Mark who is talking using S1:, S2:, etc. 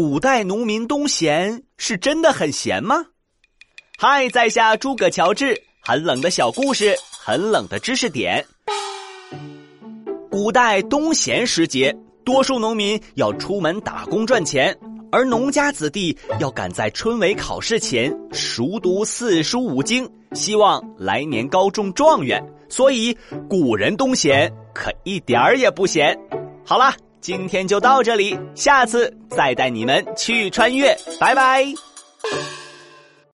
S1: 古代农民冬闲是真的很闲吗？嗨，在下诸葛乔治，很冷的小故事，很冷的知识点。古代冬闲时节，多数农民要出门打工赚钱，而农家子弟要赶在春闱考试前熟读四书五经，希望来年高中状元。所以古人冬闲可一点儿也不闲。好啦。今天就到这里，下次再带你们去穿越，拜拜。